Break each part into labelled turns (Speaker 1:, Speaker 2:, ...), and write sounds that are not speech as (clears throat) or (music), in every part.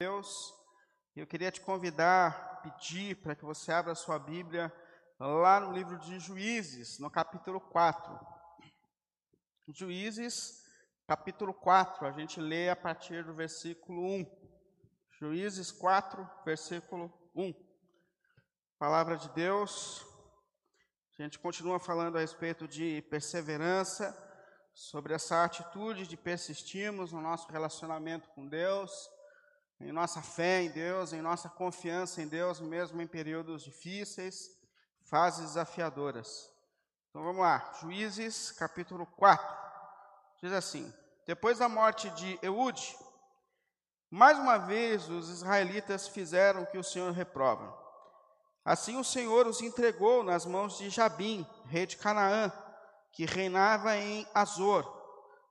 Speaker 1: Deus, eu queria te convidar, pedir para que você abra a sua Bíblia lá no livro de Juízes, no capítulo 4. Juízes, capítulo 4, a gente lê a partir do versículo 1. Juízes 4, versículo 1. Palavra de Deus. A gente continua falando a respeito de perseverança, sobre essa atitude de persistirmos no nosso relacionamento com Deus em nossa fé em Deus, em nossa confiança em Deus, mesmo em períodos difíceis, fases desafiadoras. Então vamos lá, Juízes capítulo 4. Diz assim: Depois da morte de Eude, mais uma vez os israelitas fizeram o que o Senhor reprova. Assim o Senhor os entregou nas mãos de Jabim, rei de Canaã, que reinava em Azor.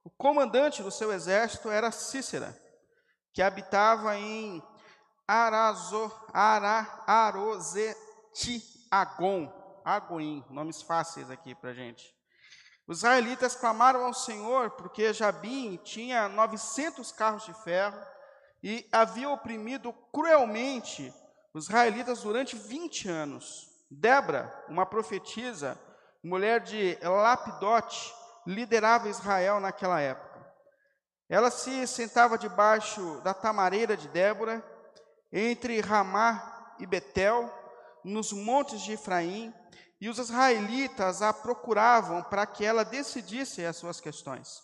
Speaker 1: O comandante do seu exército era Cícera que habitava em Arazo, Ara, Arozeti Agon, Agoim, nomes fáceis aqui para gente. Os israelitas clamaram ao Senhor porque Jabim tinha 900 carros de ferro e havia oprimido cruelmente os israelitas durante 20 anos. Débora, uma profetisa, mulher de Lapidote, liderava Israel naquela época. Ela se sentava debaixo da tamareira de Débora, entre Ramá e Betel, nos montes de Efraim, e os israelitas a procuravam para que ela decidisse as suas questões.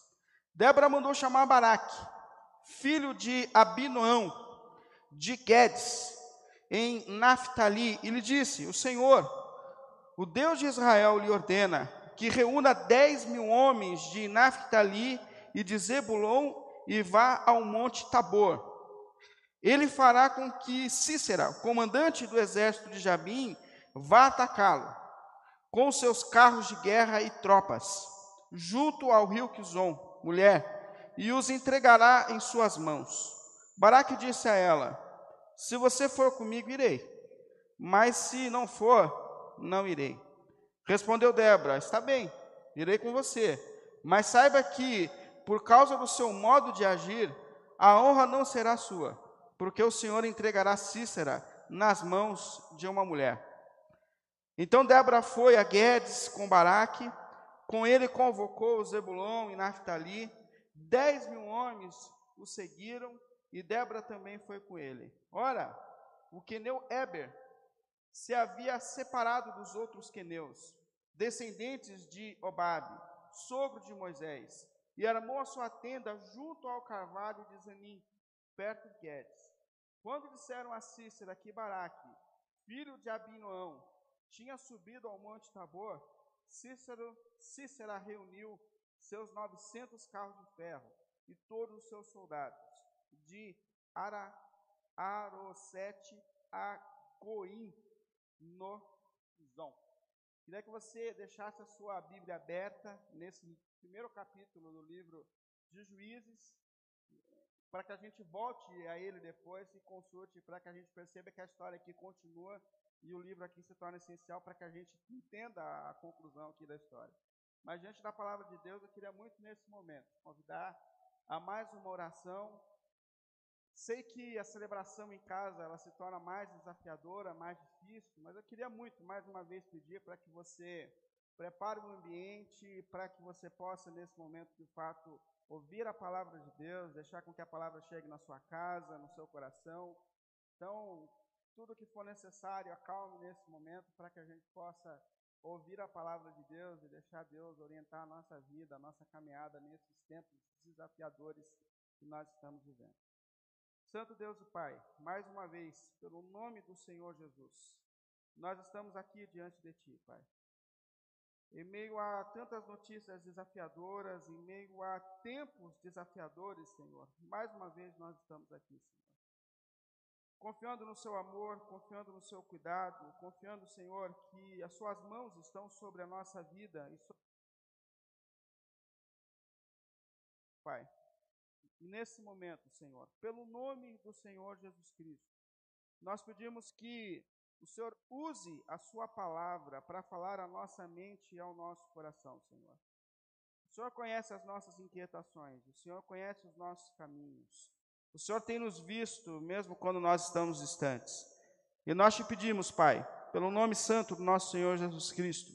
Speaker 1: Débora mandou chamar Baraque, filho de Abinoão, de Guedes, em Naphtali, e lhe disse: O Senhor, o Deus de Israel, lhe ordena que reúna dez mil homens de Naphtali e de Zebulon e vá ao monte Tabor. Ele fará com que Cícera, comandante do exército de Jabim, vá atacá-lo, com seus carros de guerra e tropas, junto ao rio Quizon, mulher, e os entregará em suas mãos. Baraque disse a ela: Se você for comigo, irei, mas se não for, não irei. Respondeu Débora: Está bem, irei com você, mas saiba que por causa do seu modo de agir, a honra não será sua, porque o Senhor entregará Cícera nas mãos de uma mulher. Então Débora foi a Guedes com Baraque, com ele convocou Zebulon e Naphtali, dez mil homens o seguiram, e Débora também foi com ele. Ora, o queneu Eber se havia separado dos outros queneus, descendentes de Obabe, sogro de Moisés, e armou a sua tenda junto ao carvalho de Zanim, perto de Guedes. Quando disseram a Cícera que Baraque, filho de Abinoão, tinha subido ao monte Tabor, Cícero, Cícera reuniu seus novecentos carros de ferro e todos os seus soldados, de Ara, Arosete a Coim, no Zon. Queria que você deixasse a sua Bíblia aberta nesse primeiro capítulo do livro de Juízes, para que a gente volte a ele depois e consulte, para que a gente perceba que a história aqui continua e o livro aqui se torna essencial para que a gente entenda a conclusão aqui da história. Mas diante da palavra de Deus, eu queria muito nesse momento convidar a mais uma oração. Sei que a celebração em casa ela se torna mais desafiadora, mais difícil, mas eu queria muito mais uma vez pedir para que você Prepare um ambiente para que você possa, nesse momento, de fato, ouvir a palavra de Deus, deixar com que a palavra chegue na sua casa, no seu coração. Então, tudo que for necessário, acalme nesse momento para que a gente possa ouvir a palavra de Deus e deixar Deus orientar a nossa vida, a nossa caminhada nesses tempos desafiadores que nós estamos vivendo. Santo Deus e Pai, mais uma vez, pelo nome do Senhor Jesus, nós estamos aqui diante de Ti, Pai. Em meio a tantas notícias desafiadoras, em meio a tempos desafiadores, Senhor, mais uma vez nós estamos aqui, Senhor. Confiando no seu amor, confiando no seu cuidado, confiando, Senhor, que as suas mãos estão sobre a nossa vida e sobre... Pai, nesse momento, Senhor, pelo nome do Senhor Jesus Cristo, nós pedimos que o Senhor use a Sua palavra para falar à nossa mente e ao nosso coração, Senhor. O Senhor conhece as nossas inquietações, o Senhor conhece os nossos caminhos. O Senhor tem nos visto, mesmo quando nós estamos distantes. E nós te pedimos, Pai, pelo nome santo do nosso Senhor Jesus Cristo,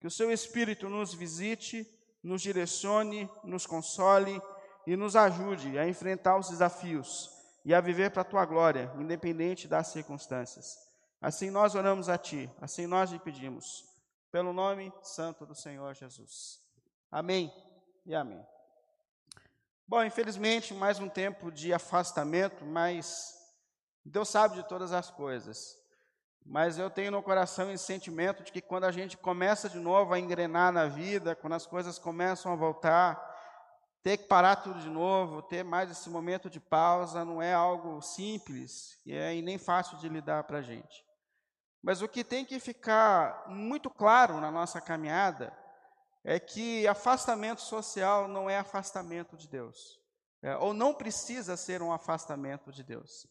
Speaker 1: que o Seu Espírito nos visite, nos direcione, nos console e nos ajude a enfrentar os desafios e a viver para a Tua glória, independente das circunstâncias. Assim nós oramos a Ti, assim nós lhe pedimos, pelo nome santo do Senhor Jesus. Amém e amém. Bom, infelizmente, mais um tempo de afastamento, mas Deus sabe de todas as coisas. Mas eu tenho no coração esse sentimento de que quando a gente começa de novo a engrenar na vida, quando as coisas começam a voltar, ter que parar tudo de novo, ter mais esse momento de pausa, não é algo simples e, é, e nem fácil de lidar para a gente. Mas o que tem que ficar muito claro na nossa caminhada é que afastamento social não é afastamento de Deus, é, ou não precisa ser um afastamento de Deus.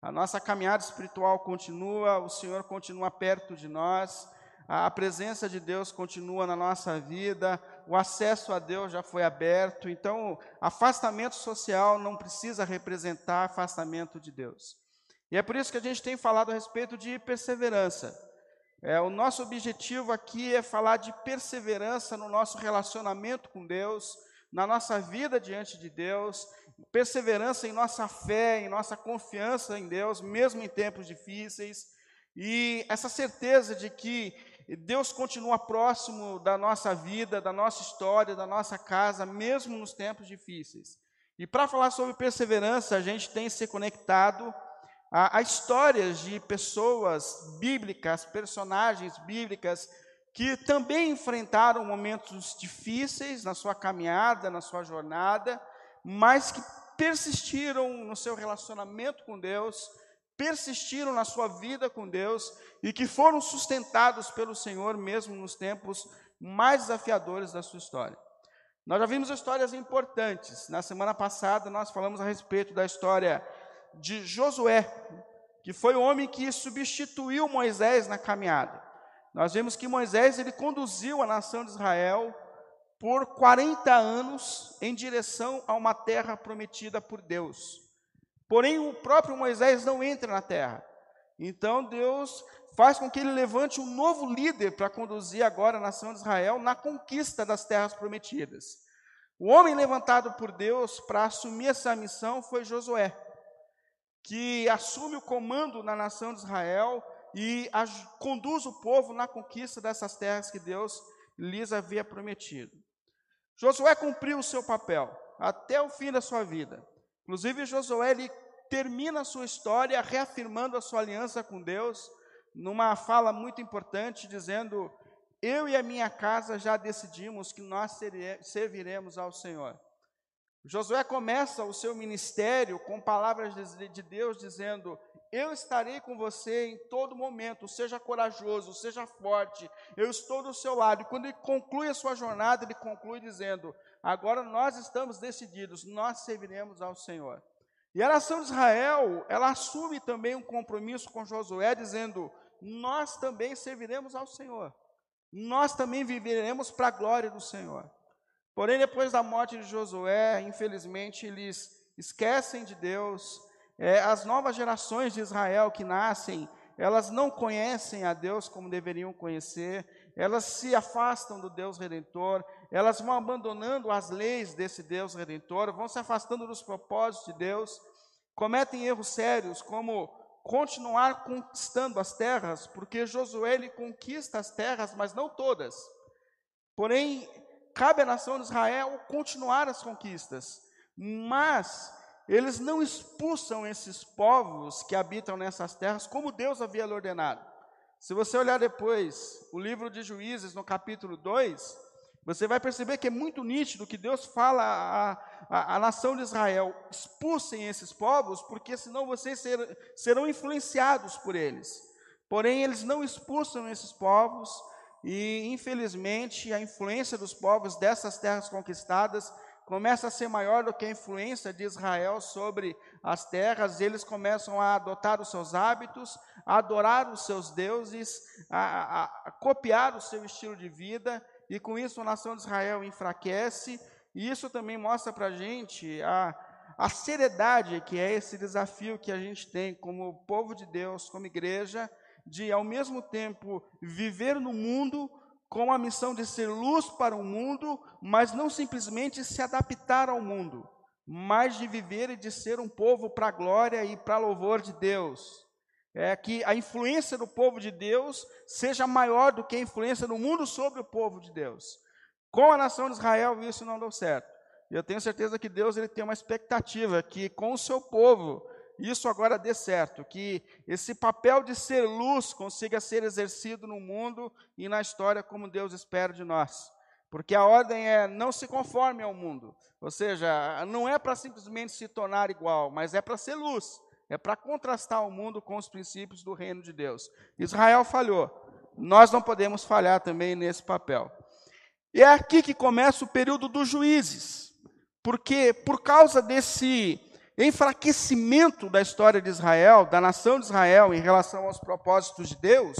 Speaker 1: A nossa caminhada espiritual continua, o Senhor continua perto de nós, a presença de Deus continua na nossa vida, o acesso a Deus já foi aberto, então afastamento social não precisa representar afastamento de Deus. E é por isso que a gente tem falado a respeito de perseverança. É, o nosso objetivo aqui é falar de perseverança no nosso relacionamento com Deus, na nossa vida diante de Deus, perseverança em nossa fé, em nossa confiança em Deus, mesmo em tempos difíceis, e essa certeza de que Deus continua próximo da nossa vida, da nossa história, da nossa casa, mesmo nos tempos difíceis. E para falar sobre perseverança, a gente tem se conectado a, a histórias de pessoas bíblicas, personagens bíblicas, que também enfrentaram momentos difíceis na sua caminhada, na sua jornada, mas que persistiram no seu relacionamento com Deus, persistiram na sua vida com Deus e que foram sustentados pelo Senhor mesmo nos tempos mais desafiadores da sua história. Nós já vimos histórias importantes. Na semana passada nós falamos a respeito da história de Josué, que foi o homem que substituiu Moisés na caminhada. Nós vimos que Moisés ele conduziu a nação de Israel por 40 anos em direção a uma terra prometida por Deus. Porém, o próprio Moisés não entra na terra. Então, Deus faz com que ele levante um novo líder para conduzir agora a nação de Israel na conquista das terras prometidas. O homem levantado por Deus para assumir essa missão foi Josué, que assume o comando na nação de Israel e conduz o povo na conquista dessas terras que Deus lhes havia prometido. Josué cumpriu o seu papel até o fim da sua vida. Inclusive, Josué ele termina a sua história reafirmando a sua aliança com Deus, numa fala muito importante, dizendo: Eu e a minha casa já decidimos que nós serviremos ao Senhor. Josué começa o seu ministério com palavras de Deus dizendo: eu estarei com você em todo momento. Seja corajoso, seja forte. Eu estou do seu lado. E quando ele conclui a sua jornada, ele conclui dizendo: Agora nós estamos decididos, nós serviremos ao Senhor. E a nação de Israel, ela assume também um compromisso com Josué, dizendo: Nós também serviremos ao Senhor. Nós também viveremos para a glória do Senhor. Porém, depois da morte de Josué, infelizmente, eles esquecem de Deus. É, as novas gerações de Israel que nascem, elas não conhecem a Deus como deveriam conhecer, elas se afastam do Deus redentor, elas vão abandonando as leis desse Deus redentor, vão se afastando dos propósitos de Deus, cometem erros sérios como continuar conquistando as terras, porque Josué ele conquista as terras, mas não todas. Porém, cabe à nação de Israel continuar as conquistas, mas eles não expulsam esses povos que habitam nessas terras como Deus havia ordenado. Se você olhar depois o livro de Juízes, no capítulo 2, você vai perceber que é muito nítido que Deus fala à, nação de Israel: expulsem esses povos, porque senão vocês ser, serão influenciados por eles. Porém, eles não expulsam esses povos, e infelizmente a influência dos povos dessas terras conquistadas começa a ser maior do que a influência de Israel sobre as terras, eles começam a adotar os seus hábitos, a adorar os seus deuses, a, a, a copiar o seu estilo de vida, e com isso a nação de Israel enfraquece, e isso também mostra para a gente a, a seriedade que é esse desafio que a gente tem como povo de Deus, como igreja, de ao mesmo tempo viver no mundo com a missão de ser luz para o mundo, mas não simplesmente se adaptar ao mundo, mas de viver e de ser um povo para a glória e para louvor de Deus. É que a influência do povo de Deus seja maior do que a influência do mundo sobre o povo de Deus. Com a nação de Israel, isso não deu certo. Eu tenho certeza que Deus ele tem uma expectativa que com o seu povo isso agora dê certo, que esse papel de ser luz consiga ser exercido no mundo e na história como Deus espera de nós. Porque a ordem é não se conforme ao mundo. Ou seja, não é para simplesmente se tornar igual, mas é para ser luz. É para contrastar o mundo com os princípios do reino de Deus. Israel falhou. Nós não podemos falhar também nesse papel. E é aqui que começa o período dos juízes. Porque por causa desse enfraquecimento da história de Israel, da nação de Israel em relação aos propósitos de Deus,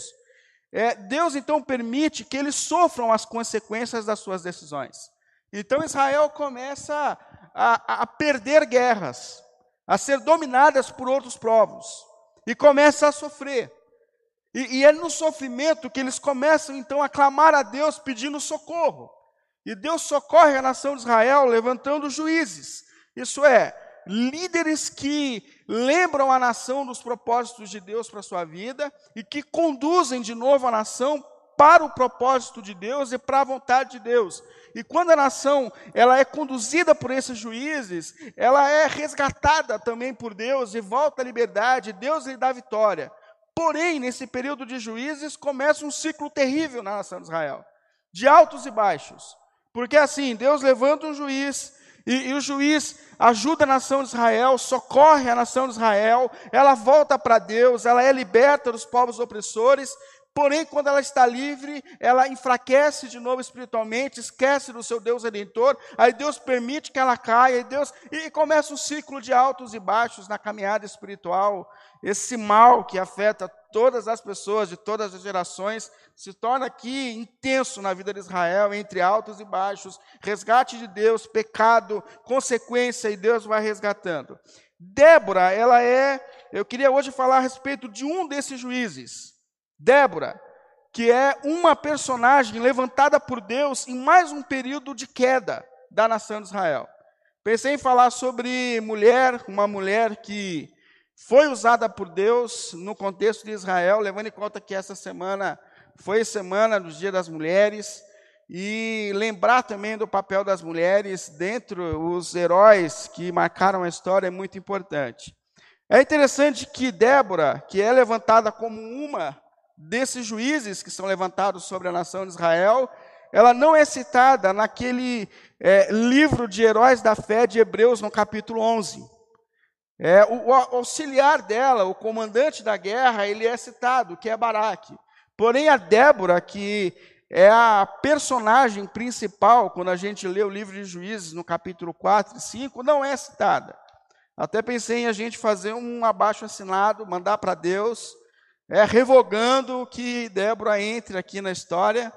Speaker 1: é, Deus então permite que eles sofram as consequências das suas decisões. Então Israel começa a, a perder guerras, a ser dominadas por outros povos, e começa a sofrer. E, e é no sofrimento que eles começam então a clamar a Deus pedindo socorro. E Deus socorre a nação de Israel levantando juízes, isso é, líderes que lembram a nação dos propósitos de Deus para a sua vida e que conduzem de novo a nação para o propósito de Deus e para a vontade de Deus. E quando a nação ela é conduzida por esses juízes, ela é resgatada também por Deus e volta à liberdade, Deus lhe dá vitória. Porém, nesse período de juízes, começa um ciclo terrível na nação de Israel, de altos e baixos. Porque assim, Deus levanta um juiz, e, e, o juiz ajuda a nação de Israel, socorre a nação de Israel, ela volta para Deus, ela é liberta dos povos opressores, porém, quando ela está livre, ela enfraquece de novo espiritualmente, esquece do seu Deus redentor, aí Deus permite que ela caia, e Deus e começa um ciclo de altos e baixos na caminhada espiritual. Esse mal que afeta todas as pessoas de todas as gerações se torna aqui intenso na vida de Israel, entre altos e baixos, resgate de Deus, pecado, consequência, e Deus vai resgatando. Débora, ela é, eu queria hoje falar a respeito de um desses juízes. Débora, que é uma personagem levantada por Deus em mais um período de queda da nação de Israel. Pensei em falar sobre mulher, uma mulher que foi usada por Deus no contexto de Israel, levando em conta que essa semana foi semana dos Dia das Mulheres, e lembrar também do papel das mulheres dentro os heróis que marcaram a história é muito importante. É interessante que Débora, que é levantada como uma desses juízes que são levantados sobre a nação de Israel, ela não é citada naquele é, livro de heróis da fé de Hebreus, no capítulo 11. É, o, o, auxiliar dela, o comandante da guerra, ele é citado, que é Baraque. Porém, a Débora, que é a personagem principal, quando a gente lê o livro de Juízes, no capítulo 4 e 5, não é citada. Até pensei em a gente fazer um abaixo assinado, mandar para Deus, é, revogando que Débora entre aqui na história.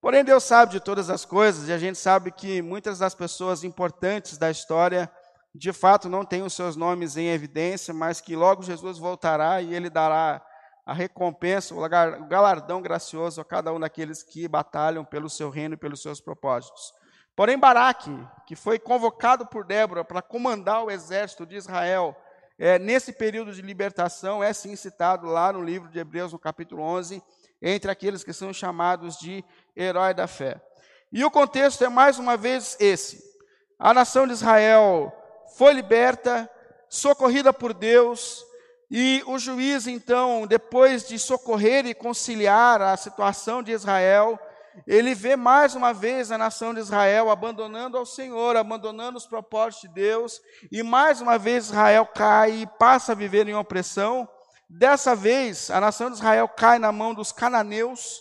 Speaker 1: Porém, Deus sabe de todas as coisas, e a gente sabe que muitas das pessoas importantes da história de fato não tem os seus nomes em evidência, mas que logo Jesus voltará e ele dará a recompensa, o galardão gracioso a cada um daqueles que batalham pelo seu reino e pelos seus propósitos. Porém, Baraque, que foi convocado por Débora para comandar o exército de Israel é, nesse período de libertação, é sim citado lá no livro de Hebreus, no capítulo 11, entre aqueles que são chamados de herói da fé. E o contexto é mais uma vez esse: a nação de Israel foi liberta, socorrida por Deus, e o juiz, então, depois de socorrer e conciliar a situação de Israel, ele vê mais uma vez a nação de Israel abandonando ao Senhor, abandonando os propósitos de Deus, e mais uma vez Israel cai e passa a viver em opressão. Dessa vez, a nação de Israel cai na mão dos cananeus.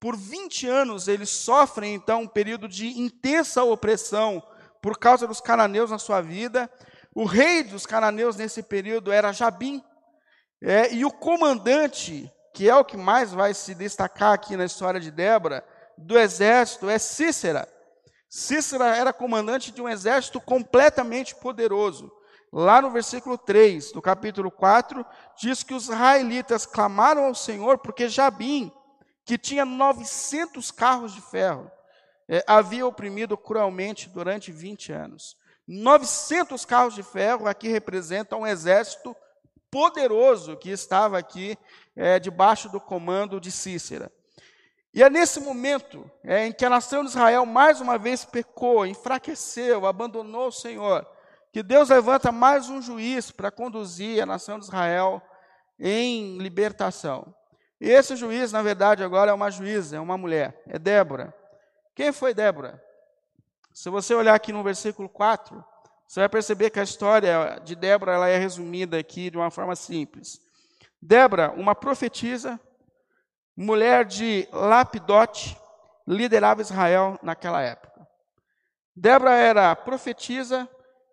Speaker 1: Por 20 anos eles sofrem então um período de intensa opressão por causa dos cananeus na sua vida. O rei dos cananeus nesse período era Jabim. É, e o comandante, que é o que mais vai se destacar aqui na história de Débora, do exército, é Cícera. Cícera era comandante de um exército completamente poderoso. lá no versículo 3 do capítulo 4, diz que os israelitas clamaram ao Senhor porque Jabim, que tinha 900 carros de ferro, é, havia oprimido cruelmente durante 20 anos. 900 carros de ferro aqui representam um exército poderoso que estava aqui é, debaixo do comando de Cícera. E é nesse momento é, em que a nação de Israel mais uma vez pecou, enfraqueceu, abandonou o Senhor, que Deus levanta mais um juiz para conduzir a nação de Israel em libertação. E esse juiz, na verdade, agora é uma juíza, é uma mulher, é Débora. Quem foi Débora? Se você olhar aqui no versículo 4, você vai perceber que a história de Débora ela é resumida aqui de uma forma simples. Débora, uma profetisa, mulher de Lapidote, liderava Israel naquela época. Débora era profetisa,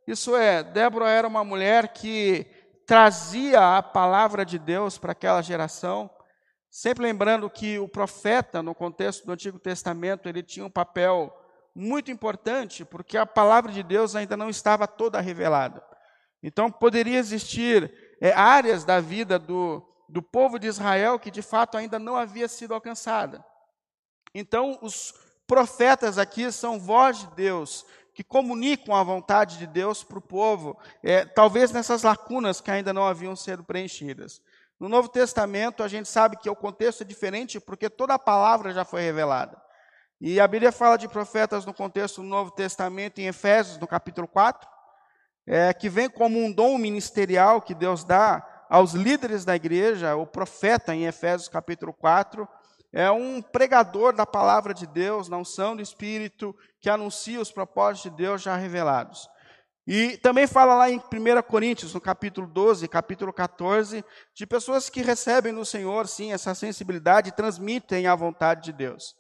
Speaker 1: isso é, Débora era uma mulher que trazia a palavra de Deus para aquela geração, sempre lembrando que o profeta, no contexto do Antigo Testamento, ele tinha um papel muito importante, porque a palavra de Deus ainda não estava toda revelada. Então, poderia existir é, áreas da vida do, do povo de Israel que de fato ainda não havia sido alcançada. Então, os profetas aqui são voz de Deus, que comunicam a vontade de Deus para o povo, é, talvez nessas lacunas que ainda não haviam sido preenchidas. No Novo Testamento, a gente sabe que o contexto é diferente porque toda a palavra já foi revelada. E a Bíblia fala de profetas no contexto do Novo Testamento, em Efésios, no capítulo 4, é, que vem como um dom ministerial que Deus dá aos líderes da igreja, o profeta em Efésios capítulo 4, é um pregador da palavra de Deus, na unção do Espírito, que anuncia os propósitos de Deus já revelados. E também fala lá em 1 Coríntios, no capítulo 12, capítulo 14, de pessoas que recebem no Senhor, sim, essa sensibilidade e transmitem a vontade de Deus.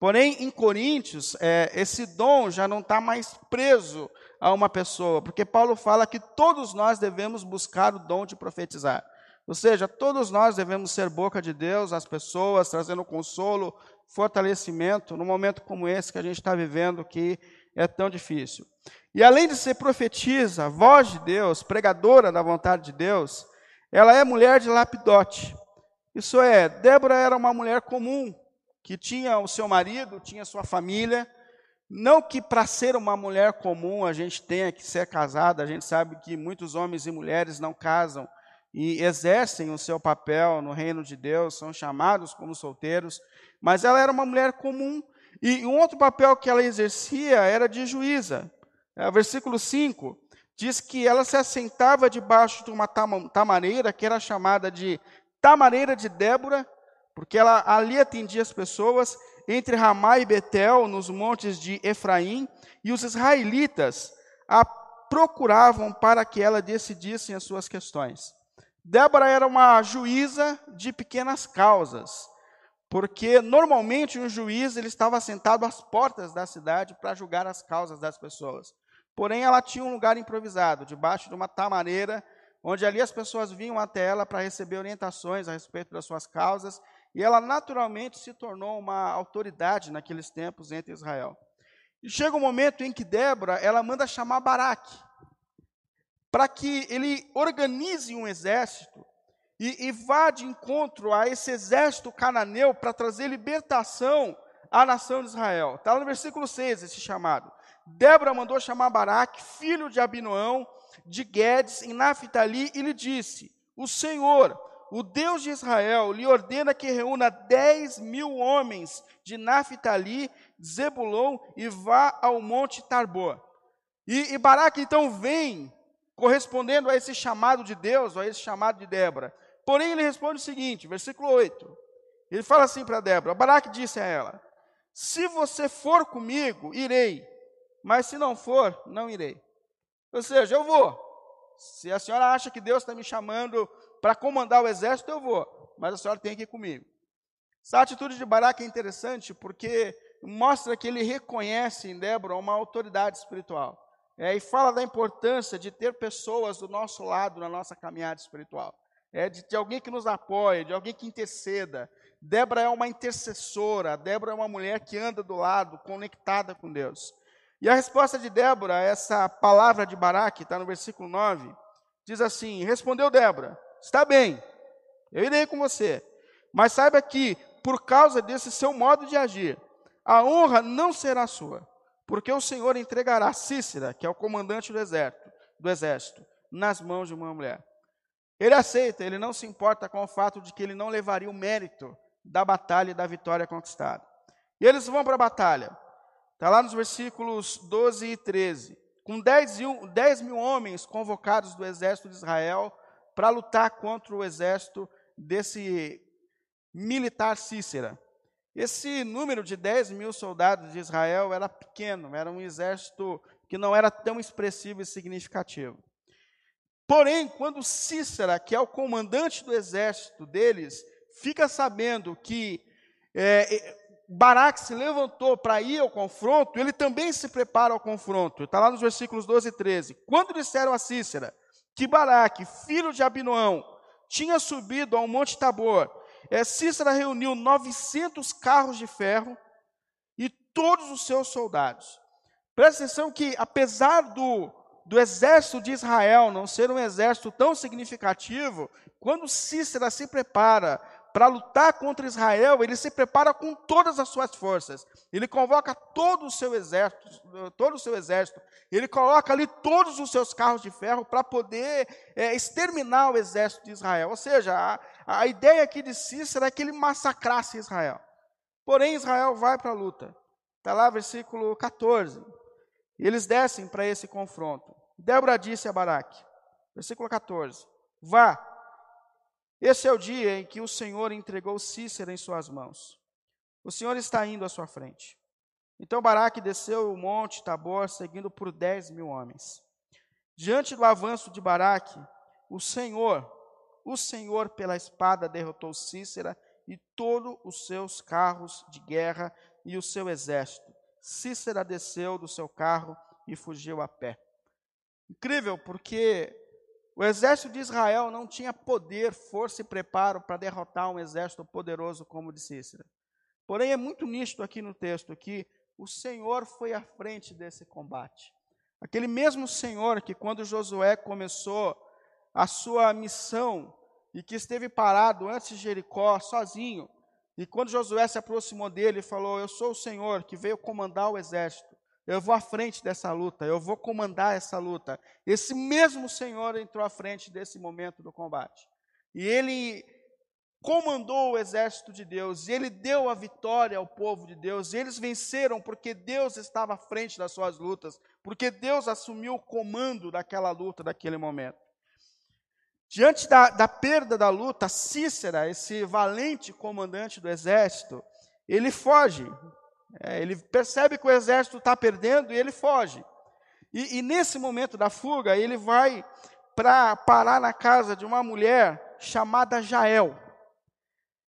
Speaker 1: Porém, em Coríntios, é, esse dom já não está mais preso a uma pessoa, porque Paulo fala que todos nós devemos buscar o dom de profetizar. Ou seja, todos nós devemos ser boca de Deus às pessoas, trazendo consolo, fortalecimento, num momento como esse que a gente está vivendo, que é tão difícil. E além de ser profetisa, voz de Deus, pregadora da vontade de Deus, ela é mulher de lapidote. Isso é, Débora era uma mulher comum, que tinha o seu marido, tinha sua família, não que para ser uma mulher comum a gente tenha que ser casada, a gente sabe que muitos homens e mulheres não casam e exercem o seu papel no reino de Deus, são chamados como solteiros, mas ela era uma mulher comum e um outro papel que ela exercia era de juíza. É, versículo 5 diz que ela se assentava debaixo de uma tamareira que era chamada de tamareira de Débora, porque ela ali atendia as pessoas entre Ramá e Betel, nos montes de Efraim, e os israelitas a procuravam para que ela decidisse as suas questões. Débora era uma juíza de pequenas causas, porque normalmente um juiz ele estava sentado às portas da cidade para julgar as causas das pessoas. Porém, ela tinha um lugar improvisado, debaixo de uma tamareira, onde ali as pessoas vinham até ela para receber orientações a respeito das suas causas e ela naturalmente se tornou uma autoridade naqueles tempos entre Israel. E chega um momento em que Débora, ela manda chamar Baraque, para que ele organize um exército e, e vá de encontro a esse exército cananeu para trazer libertação à nação de Israel. Está lá no versículo 6 esse chamado. Débora mandou chamar Baraque, filho de Abinoão, de Guedes, em Naphtali, e lhe disse: O Senhor, o Deus de Israel lhe ordena que reúna dez mil homens de Naphtali, Zebulon e vá ao monte Tarbor. E, e Baraque então vem correspondendo a esse chamado de Deus, a esse chamado de Débora. Porém, ele responde o seguinte, versículo 8. Ele fala assim para Débora: Baraque disse a ela: Se você for comigo, irei, mas se não for, não irei. Ou seja, eu vou. Se a senhora acha que Deus está me chamando para comandar o exército, eu vou, mas a senhora tem que ir comigo. Essa atitude de Baraque é interessante porque mostra que ele reconhece em Débora uma autoridade espiritual. É, e fala da importância de ter pessoas do nosso lado na nossa caminhada espiritual. É, de, de alguém que nos apoie, de alguém que interceda. Débora é uma intercessora, Débora é uma mulher que anda do lado, conectada com Deus. E a resposta de Débora essa palavra de Baraque, está no versículo 9, diz assim: Respondeu Débora: Está bem, eu irei com você, mas saiba que, por causa desse seu modo de agir, a honra não será sua, porque o Senhor entregará Cícera, que é o comandante do exército, do exército, nas mãos de uma mulher. Ele aceita, ele não se importa com o fato de que ele não levaria o mérito da batalha e da vitória conquistada. E eles vão para a batalha. Está lá nos versículos 12 e 13. Com 10 mil, 10 mil homens convocados do exército de Israel para lutar contra o exército desse militar Cícera. Esse número de 10 mil soldados de Israel era pequeno, era um exército que não era tão expressivo e significativo. Porém, quando Cícera, que é o comandante do exército deles, fica sabendo que é, é Baraque se levantou para ir ao confronto, ele também se prepara ao confronto. Está lá nos versículos 12 e 13. Quando disseram a Cícera que Baraque, filho de Abinoão, tinha subido ao Monte Tabor, é, Cícera reuniu 900 carros de ferro e todos os seus soldados. Presta atenção que, apesar do do exército de Israel não ser um exército tão significativo, quando Cícera se prepara para lutar contra Israel, ele se prepara com todas as suas forças. Ele convoca todo o seu exército, todo o seu exército. Ele coloca ali todos os seus carros de ferro para poder é, exterminar o exército de Israel. Ou seja, a, a ideia aqui de Cícera é que ele massacrasse Israel. Porém, Israel vai para a luta. Está lá, versículo 14. E eles descem para esse confronto. Débora disse a Baraque, versículo 14: Vá, esse é o dia em que o Senhor entregou Cícera em suas mãos. O Senhor está indo à sua frente. Então Baraque desceu o monte Tabor, seguindo por dez mil homens. Diante do avanço de Baraque, o Senhor, o Senhor pela espada derrotou Cícera e todos os seus carros de guerra e o seu exército. Cícera desceu do seu carro e fugiu a pé. Incrível, porque o exército de Israel não tinha poder, força e preparo para derrotar um exército poderoso como o de Cícera. Porém, é muito nítido aqui no texto que o Senhor foi à frente desse combate. Aquele mesmo Senhor que, quando Josué começou a sua missão e que esteve parado antes de Jericó, sozinho, e quando Josué se aproximou dele e falou: Eu sou o Senhor que veio comandar o exército eu vou à frente dessa luta, eu vou comandar essa luta. Esse mesmo Senhor entrou à frente desse momento do combate. E ele comandou o exército de Deus, e ele deu a vitória ao povo de Deus. E eles venceram porque Deus estava à frente das suas lutas, porque Deus assumiu o comando daquela luta, daquele momento. Diante da, da perda da luta, Cícera, esse valente comandante do exército, ele foge, é, ele percebe que o exército está perdendo e ele foge. E, e, nesse momento da fuga, ele vai para parar na casa de uma mulher chamada Jael.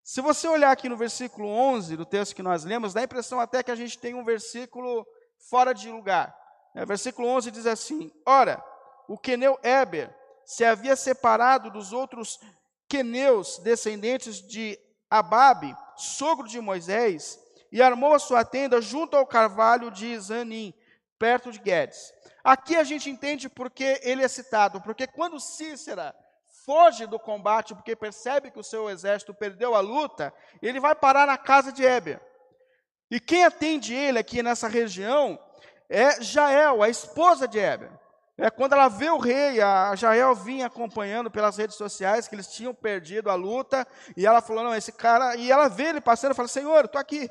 Speaker 1: Se você olhar aqui no versículo 11 do texto que nós lemos, dá a impressão até que a gente tem um versículo fora de lugar. É, versículo 11 diz assim: Ora, o queneu Eber se havia separado dos outros queneus descendentes de Ababe, sogro de Moisés, e armou a sua tenda junto ao carvalho de Zanim, perto de Guedes. Aqui a gente entende porque ele é citado, porque quando Cícera foge do combate, porque percebe que o seu exército perdeu a luta, ele vai parar na casa de Éber. E quem atende ele aqui nessa região é Jael, a esposa de Éber. É, quando ela vê o rei, a Jael vinha acompanhando pelas redes sociais que eles tinham perdido a luta, e ela falou: Não, esse cara. E ela vê ele passando e fala: Senhor, estou aqui.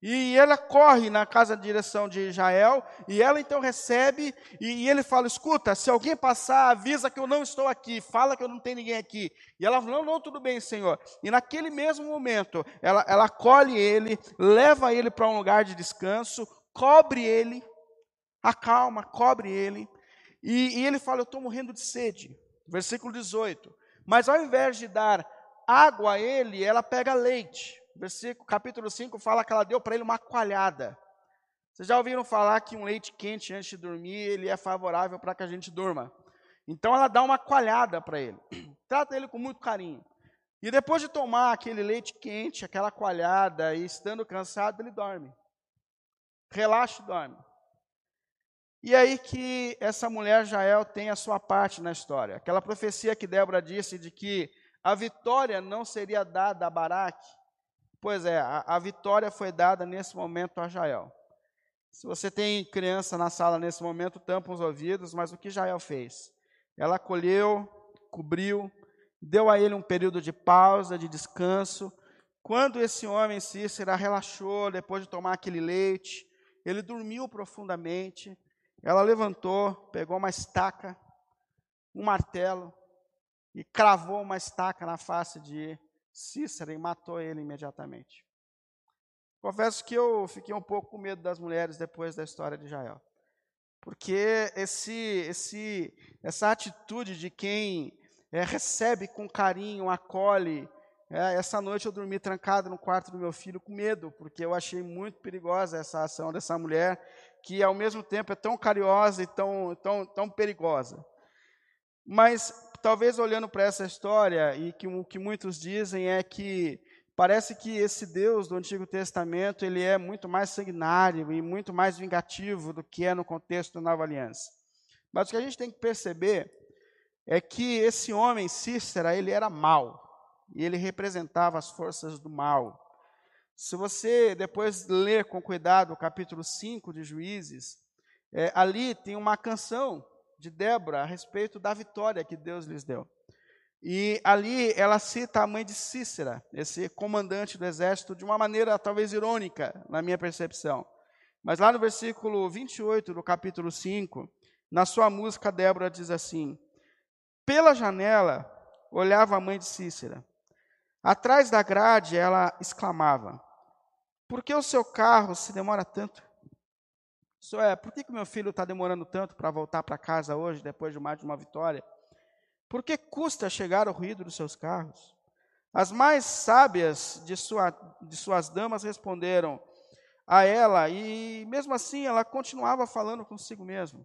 Speaker 1: E ela corre na casa de direção de Israel, e ela então recebe, e, e, ele fala: Escuta, se alguém passar, avisa que eu não estou aqui, fala que eu não tenho ninguém aqui. E ela fala: Não, não, tudo bem, Senhor. E naquele mesmo momento, ela, ela acolhe ele, leva ele para um lugar de descanso, cobre ele, acalma, cobre ele, e, e ele fala: Eu estou morrendo de sede. Versículo 18. Mas ao invés de dar água a ele, ela pega leite versículo, capítulo 5 fala que ela deu para ele uma coalhada. Vocês já ouviram falar que um leite quente antes de dormir, ele é favorável para que a gente durma. Então ela dá uma coalhada para ele. (clears throat) Trata ele com muito carinho. E depois de tomar aquele leite quente, aquela coalhada, e estando cansado, ele dorme. Relaxa e dorme. E aí que essa mulher Jael tem a sua parte na história. Aquela profecia que Débora disse de que a vitória não seria dada a Baraque. Pois é, a, a vitória foi dada nesse momento a Jael. Se você tem criança na sala nesse momento, tampa os ouvidos, mas o que Jael fez? Ela acolheu, cobriu, deu a ele um período de pausa, de descanso. Quando esse homem, Cícera, relaxou depois de tomar aquele leite, ele dormiu profundamente. Ela levantou, pegou uma estaca, um martelo e cravou uma estaca na face de Cícera e matou ele imediatamente. Confesso que eu fiquei um pouco com medo das mulheres depois da história de Jael. Porque esse, esse, essa atitude de quem é, recebe com carinho, acolhe. É, essa noite eu dormi trancado no quarto do meu filho com medo, porque eu achei muito perigosa essa ação dessa mulher, que ao mesmo tempo é tão carinhosa e tão, tão, tão perigosa. Mas talvez olhando para essa história, e que o que muitos dizem é que parece que esse Deus do Antigo Testamento ele é muito mais sanguinário e muito mais vingativo do que é no contexto da Nova Aliança. Mas o que a gente tem que perceber é que esse homem, Cícera, ele era mau, e ele representava as forças do mal. Se você depois ler com cuidado o capítulo 5 de Juízes, é, ali tem uma canção de Débora a respeito da vitória que Deus lhes deu. E ali ela cita a mãe de Cícera, esse comandante do exército, de uma maneira talvez irônica, na minha percepção. Mas lá no versículo 28 do capítulo 5, na sua música, Débora diz assim: Pela janela olhava a mãe de Cícera. Atrás da grade ela exclamava: Por que o seu carro se demora tanto? Isso é, por que, que meu filho está demorando tanto para voltar para casa hoje, depois de mais de uma vitória? Por que custa chegar ao ruído dos seus carros? As mais sábias de, sua, de suas damas responderam a ela, e mesmo assim ela continuava falando consigo mesma.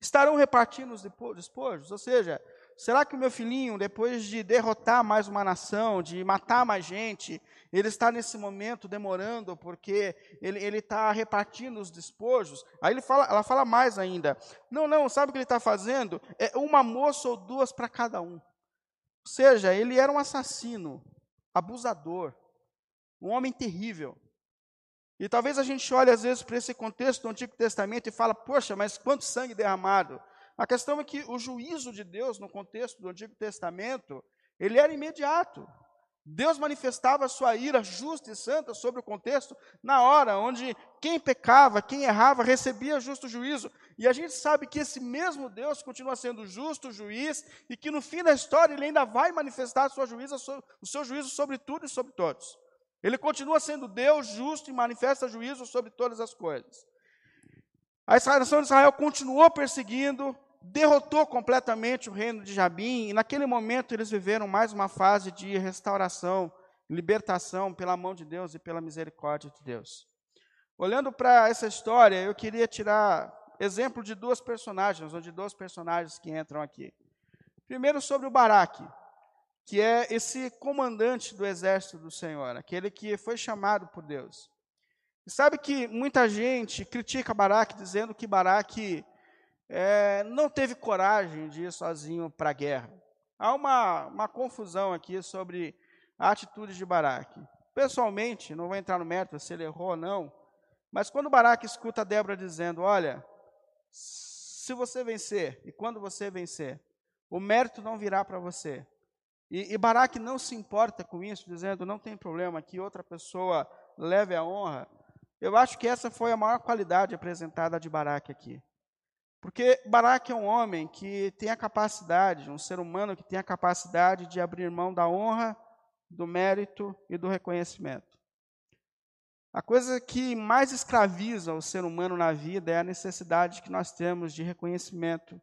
Speaker 1: Estarão repartindo os despojos? Ou seja, será que o meu filhinho, depois de derrotar mais uma nação, de matar mais gente, ele está nesse momento demorando porque ele está repartindo os despojos? Aí ele fala, ela fala mais ainda. Não, não, sabe o que ele está fazendo? É uma moça ou duas para cada um. Ou seja, ele era um assassino, abusador, um homem terrível. E talvez a gente olhe às vezes para esse contexto do Antigo Testamento e fala, poxa, mas quanto sangue derramado. A questão é que o juízo de Deus no contexto do Antigo Testamento, ele era imediato. Deus manifestava sua ira justa e santa sobre o contexto na hora onde quem pecava, quem errava, recebia justo juízo. E a gente sabe que esse mesmo Deus continua sendo justo juiz e que no fim da história ele ainda vai manifestar sua juízo, o seu juízo sobre tudo e sobre todos. Ele continua sendo Deus justo e manifesta juízo sobre todas as coisas. A nação de Israel continuou perseguindo, derrotou completamente o reino de Jabim, e naquele momento eles viveram mais uma fase de restauração, libertação pela mão de Deus e pela misericórdia de Deus. Olhando para essa história, eu queria tirar exemplo de duas personagens, ou de dois personagens que entram aqui. Primeiro sobre o Baraque que é esse comandante do exército do Senhor, aquele que foi chamado por Deus. E sabe que muita gente critica Baraque, dizendo que Baraque é, não teve coragem de ir sozinho para a guerra. Há uma, uma confusão aqui sobre a atitude de Baraque. Pessoalmente, não vou entrar no mérito se ele errou ou não, mas quando Baraque escuta Débora dizendo: Olha, se você vencer, e quando você vencer, o mérito não virá para você, e, e Baraque não se importa com isso, dizendo não tem problema que outra pessoa leve a honra. Eu acho que essa foi a maior qualidade apresentada de Baraque aqui. Porque Baraque é um homem que tem a capacidade, um ser humano que tem a capacidade de abrir mão da honra, do mérito e do reconhecimento. A coisa que mais escraviza o ser humano na vida é a necessidade que nós temos de reconhecimento,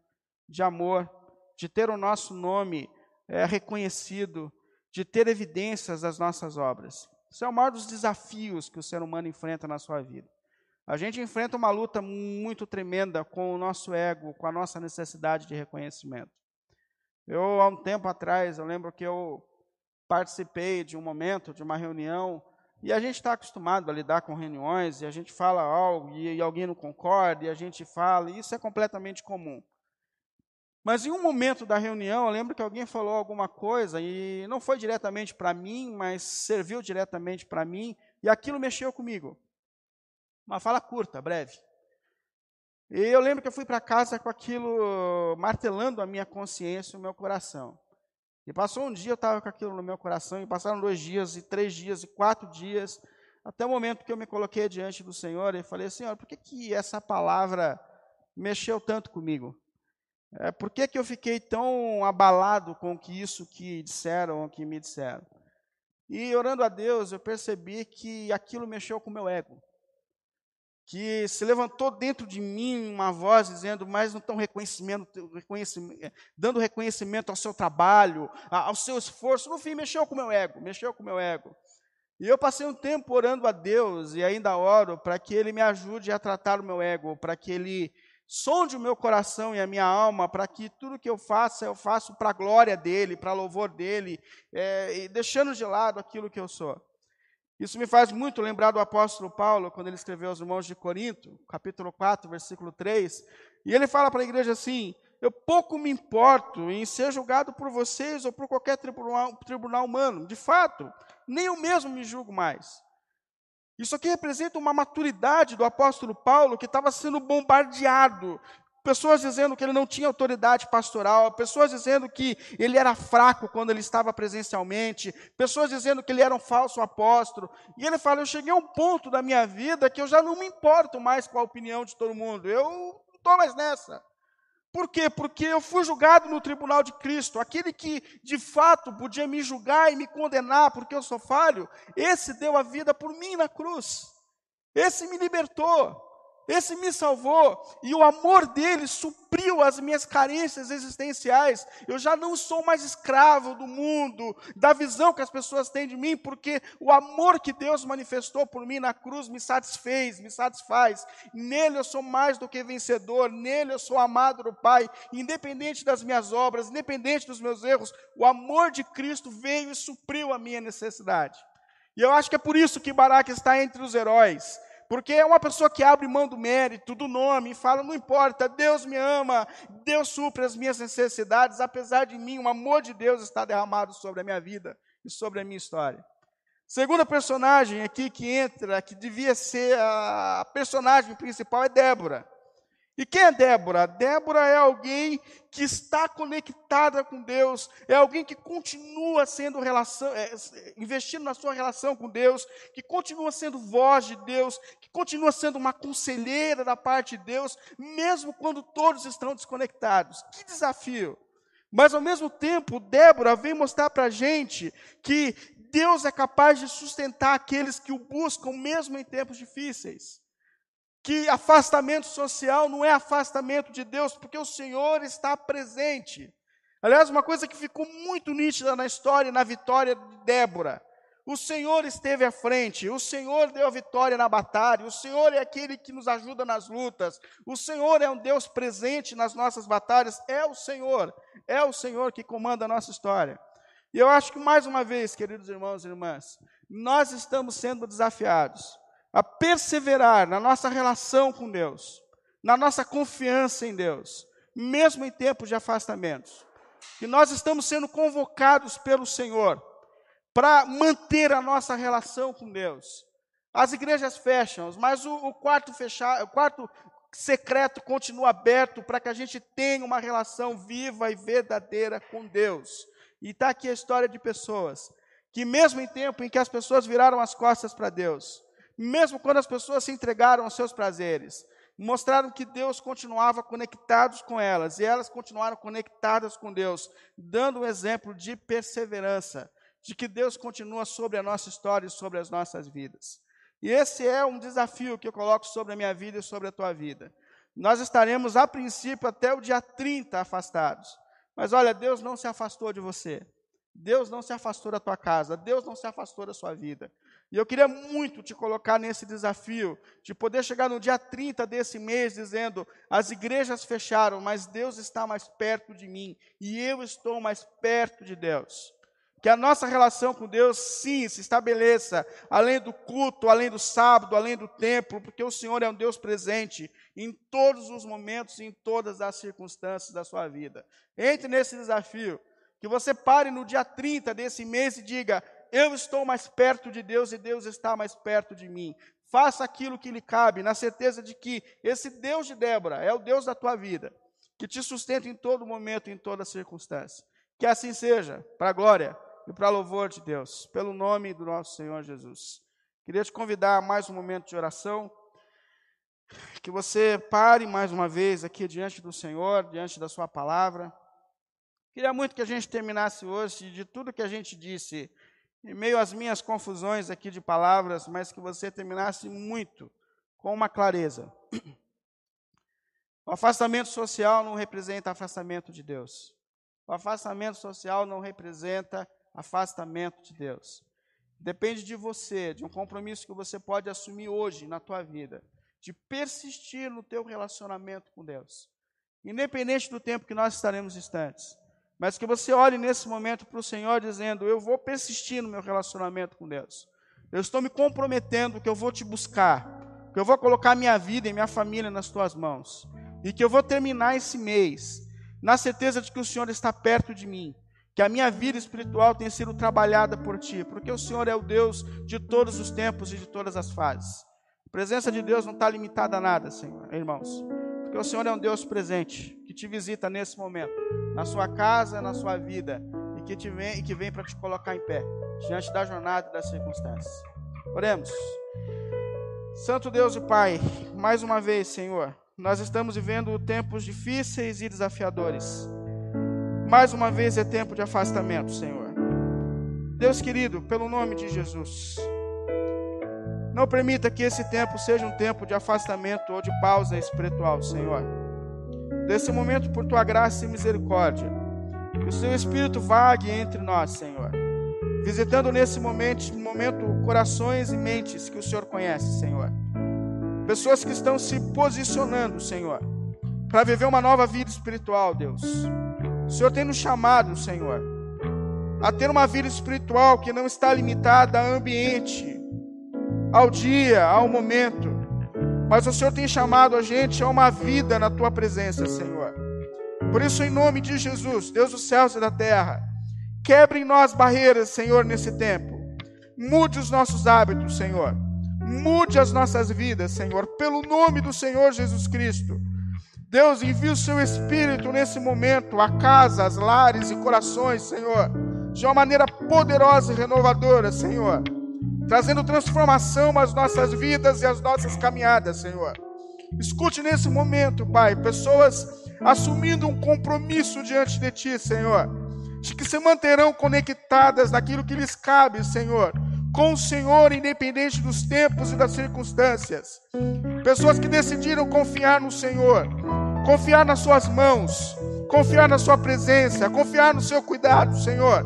Speaker 1: de amor, de ter o nosso nome é, reconhecido, de ter evidências das nossas obras. Isso é o maior dos desafios que o ser humano enfrenta na sua vida. A gente enfrenta uma luta muito tremenda com o nosso ego, com a nossa necessidade de reconhecimento. Eu, há um tempo atrás, eu lembro que eu participei de um momento, de uma reunião, E a gente está acostumado a lidar com reuniões, e a gente fala algo, e, alguém não concorda, e a gente fala, e isso é completamente comum. Mas em um momento da reunião, eu lembro que alguém falou alguma coisa, e não foi diretamente para mim, mas serviu diretamente para mim, e aquilo mexeu comigo. Uma fala curta, breve. E eu lembro que eu fui para casa com aquilo martelando a minha consciência e o meu coração. E passou um dia, eu estava com aquilo no meu coração, e passaram dois dias, e três dias, e quatro dias, até o momento que eu me coloquei diante do Senhor e falei, Senhor, por que, que essa palavra mexeu tanto comigo? É, por que, que eu fiquei tão abalado com que isso que disseram, o que me disseram? E orando a Deus, eu percebi que aquilo mexeu com o meu ego que se levantou dentro de mim uma voz dizendo, mas não estão reconhecimento, reconhecimento, eh, dando reconhecimento ao seu trabalho, ao seu esforço. No fim, mexeu com o meu ego, mexeu com o meu ego. E eu passei um tempo orando a Deus e ainda oro para que Ele me ajude a tratar o meu ego, para que Ele sonde o meu coração e a minha alma, para que tudo que eu faça, eu faço para a glória dEle, para louvor dEle, é, deixando de lado aquilo que eu sou. Isso me faz muito lembrar do apóstolo Paulo, quando ele escreveu aos irmãos de Corinto, capítulo 4, versículo 3, e ele fala para a igreja assim: Eu pouco me importo em ser julgado por vocês ou por qualquer tribunal, tribunal humano, de fato, nem eu mesmo me julgo mais. Isso aqui representa uma maturidade do apóstolo Paulo que estava sendo bombardeado pessoas dizendo que ele não tinha autoridade pastoral, pessoas dizendo que ele era fraco quando ele estava presencialmente, pessoas dizendo que ele era um falso apóstolo. E ele fala: Eu cheguei a um ponto da minha vida que eu já não me importo mais com a opinião de todo mundo, eu não estou mais nessa. Por quê? Porque eu fui julgado no tribunal de Cristo. Aquele que de fato podia me julgar e me condenar porque eu sou falho, esse deu a vida por mim na cruz. Esse me libertou. Esse me salvou e o amor dele supriu as minhas carências existenciais. Eu já não sou mais escravo do mundo, da visão que as pessoas têm de mim, porque o amor que Deus manifestou por mim na cruz me satisfez, me satisfaz. Nele eu sou mais do que vencedor, nele eu sou amado do Pai, independente das minhas obras, independente dos meus erros, o amor de Cristo veio e supriu a minha necessidade. E eu acho que é por isso que Baraque está entre os heróis porque é uma pessoa que abre mão do mérito, do nome, e fala: não importa, Deus me ama, Deus supre as minhas necessidades, apesar de mim, o amor de Deus está derramado sobre a minha vida e sobre a minha história. Segunda personagem aqui que entra, que devia ser a personagem principal, é Débora. E quem é Débora? Débora é alguém que está conectada com Deus, é alguém que continua sendo relação, é, investindo na sua relação com Deus, que continua sendo voz de Deus, que continua sendo uma conselheira da parte de Deus, mesmo quando todos estão desconectados. Que desafio! Mas ao mesmo tempo, Débora vem mostrar para a gente que Deus é capaz de sustentar aqueles que o buscam, mesmo em tempos difíceis que afastamento social não é afastamento de Deus, porque o Senhor está presente. Aliás, uma coisa que ficou muito nítida na história, na vitória de Débora. O Senhor esteve à frente, o Senhor deu a vitória na batalha, o Senhor é aquele que nos ajuda nas lutas, o Senhor é um Deus presente nas nossas batalhas, é o Senhor, é o Senhor que comanda a nossa história. E eu acho que mais uma vez, queridos irmãos e irmãs, nós estamos sendo desafiados a perseverar na nossa relação com Deus, na nossa confiança em Deus, mesmo em tempos de afastamentos. Que nós estamos sendo convocados pelo Senhor para manter a nossa relação com Deus. As igrejas fecham, mas o, o quarto fechado, o quarto secreto continua aberto para que a gente tenha uma relação viva e verdadeira com Deus. E está aqui a história de pessoas que, mesmo em tempo em que as pessoas viraram as costas para Deus, mesmo quando as pessoas se entregaram aos seus prazeres, mostraram que Deus continuava conectados com elas e elas continuaram conectadas com Deus, dando um exemplo de perseverança, de que Deus continua sobre a nossa história e sobre as nossas vidas. E esse é um desafio que eu coloco sobre a minha vida e sobre a tua vida. Nós estaremos, a princípio, até o dia 30 afastados. Mas olha, Deus não se afastou de você. Deus não se afastou da tua casa. Deus não se afastou da sua vida. E eu queria muito te colocar nesse desafio, de poder chegar no dia 30 desse mês dizendo: as igrejas fecharam, mas Deus está mais perto de mim, e eu estou mais perto de Deus. Que a nossa relação com Deus, sim, se estabeleça além do culto, além do sábado, além do templo, porque o Senhor é um Deus presente em todos os momentos e em todas as circunstâncias da sua vida. Entre nesse desafio. Que você pare no dia 30 desse mês e diga: Eu estou mais perto de Deus e Deus está mais perto de mim. Faça aquilo que lhe cabe, na certeza de que esse Deus de Débora é o Deus da tua vida, que te sustenta em todo momento, em toda circunstância. Que assim seja, para a glória e para louvor de Deus, pelo nome do nosso Senhor Jesus. Queria te convidar a mais um momento de oração, que você pare mais uma vez aqui diante do Senhor, diante da Sua palavra. Queria muito que a gente terminasse hoje de tudo que a gente disse, em meio às minhas confusões aqui de palavras, mas que você terminasse muito com uma clareza. O afastamento social não representa afastamento de Deus. O afastamento social não representa afastamento de Deus. Depende de você, de um compromisso que você pode assumir hoje na tua vida, de persistir no teu relacionamento com Deus. Independente do tempo que nós estaremos distantes. Mas que você olhe nesse momento para o Senhor dizendo: Eu vou persistir no meu relacionamento com Deus. Eu estou me comprometendo que eu vou te buscar, que eu vou colocar minha vida e minha família nas tuas mãos, e que eu vou terminar esse mês na certeza de que o Senhor está perto de mim, que a minha vida espiritual tem sido trabalhada por ti, porque o Senhor é o Deus de todos os tempos e de todas as fases. A presença de Deus não está limitada a nada, Senhor, irmãos, porque o Senhor é um Deus presente, que te visita nesse momento, na sua casa, na sua vida, e que, te vem, e que vem para te colocar em pé, diante da jornada e das circunstâncias. Oremos. Santo Deus e Pai, mais uma vez, Senhor, nós estamos vivendo tempos difíceis e desafiadores. Mais uma vez é tempo de afastamento, Senhor. Deus querido, pelo nome de Jesus, não permita que esse tempo seja um tempo de afastamento ou de pausa espiritual, Senhor. Desse momento, por tua graça e misericórdia, que o seu Espírito vague entre nós, Senhor. Visitando nesse momento, momento corações e mentes que o Senhor conhece, Senhor. Pessoas que estão se posicionando, Senhor, para viver uma nova vida espiritual, Deus. O Senhor tem nos chamado, Senhor, a ter uma vida espiritual que não está limitada a ambiente, ao dia, ao momento, mas o Senhor tem chamado a gente a uma vida na tua presença, Senhor. Por isso, em nome de Jesus, Deus dos céus e da terra, quebre em nós barreiras, Senhor, nesse tempo. Mude os nossos hábitos, Senhor. Mude as nossas vidas, Senhor, pelo nome do Senhor Jesus Cristo. Deus, envia o seu Espírito nesse momento a casas, lares e corações, Senhor, de uma maneira poderosa e renovadora, Senhor, trazendo transformação às nossas vidas e às nossas caminhadas, Senhor. Escute nesse momento, Pai, pessoas assumindo um compromisso diante de Ti, Senhor, de que se manterão conectadas naquilo que lhes cabe, Senhor, com o Senhor, independente dos tempos e das circunstâncias. Pessoas que decidiram confiar no Senhor, confiar nas Suas mãos, confiar na Sua presença, confiar no Seu cuidado, Senhor,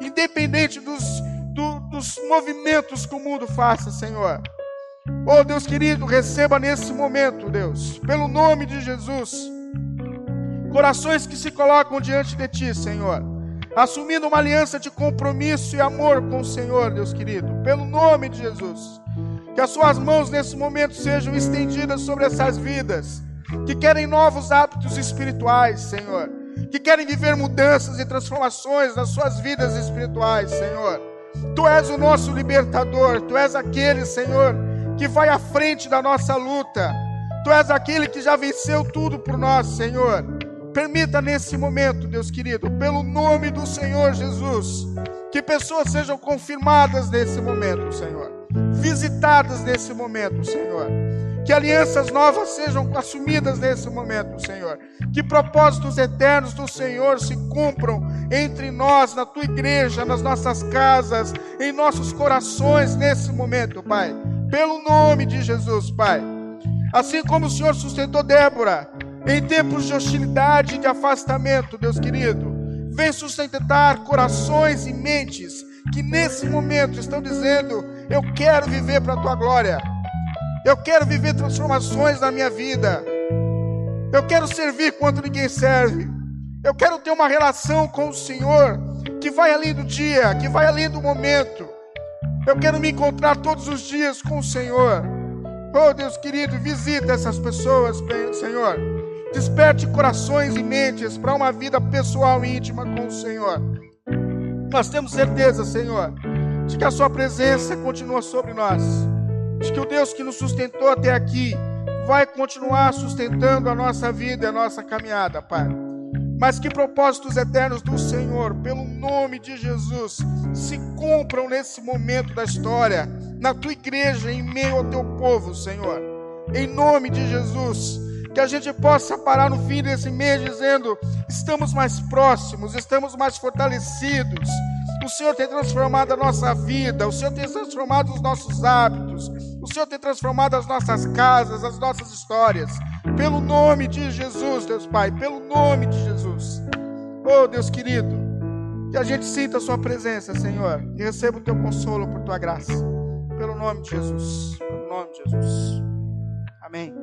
Speaker 1: independente dos, do, dos movimentos que o mundo faça, Senhor. Oh Deus querido, receba nesse momento, Deus, pelo nome de Jesus, corações que se colocam diante de Ti, Senhor assumindo uma aliança de compromisso e amor com o Senhor, Deus querido, pelo nome de Jesus. Que as suas mãos nesse momento sejam estendidas sobre essas vidas, que querem novos hábitos espirituais, Senhor, que querem viver mudanças e transformações nas suas vidas espirituais, Senhor. Tu és o nosso libertador, tu és aquele, Senhor, que vai à frente da nossa luta. Tu és aquele que já venceu tudo por nós, Senhor. Permita nesse momento, Deus querido, pelo nome do Senhor Jesus, que pessoas sejam confirmadas nesse momento, Senhor. Visitadas nesse momento, Senhor. Que alianças novas sejam assumidas nesse momento, Senhor. Que propósitos eternos do Senhor se cumpram entre nós, na tua igreja, nas nossas casas, em nossos corações nesse momento, Pai. Pelo nome de Jesus, Pai. Assim como o Senhor sustentou Débora em tempos de hostilidade e de afastamento, Deus querido, vem sustentar corações e mentes que nesse momento estão dizendo: Eu quero viver para a tua glória, eu quero viver transformações na minha vida, eu quero servir quando ninguém serve, eu quero ter uma relação com o Senhor
Speaker 2: que vai além do dia, que vai além do momento. Eu quero me encontrar todos os dias com o Senhor. Oh Deus querido, visita essas pessoas, Senhor. Desperte corações e mentes para uma vida pessoal e íntima com o Senhor. Nós temos certeza, Senhor, de que a Sua presença continua sobre nós, de que o Deus que nos sustentou até aqui vai continuar sustentando a nossa vida e a nossa caminhada, Pai. Mas que propósitos eternos do Senhor, pelo nome de Jesus, se cumpram nesse momento da história, na tua igreja, em meio ao teu povo, Senhor. Em nome de Jesus, que a gente possa parar no fim desse mês dizendo: estamos mais próximos, estamos mais fortalecidos. O Senhor tem transformado a nossa vida, o Senhor tem transformado os nossos hábitos, o Senhor tem transformado as nossas casas, as nossas histórias. Pelo nome de Jesus, Deus Pai, pelo nome de Jesus. Oh, Deus querido, que a gente sinta a Sua presença, Senhor, e receba o Teu consolo por Tua graça. Pelo nome de Jesus. Pelo nome de Jesus. Amém.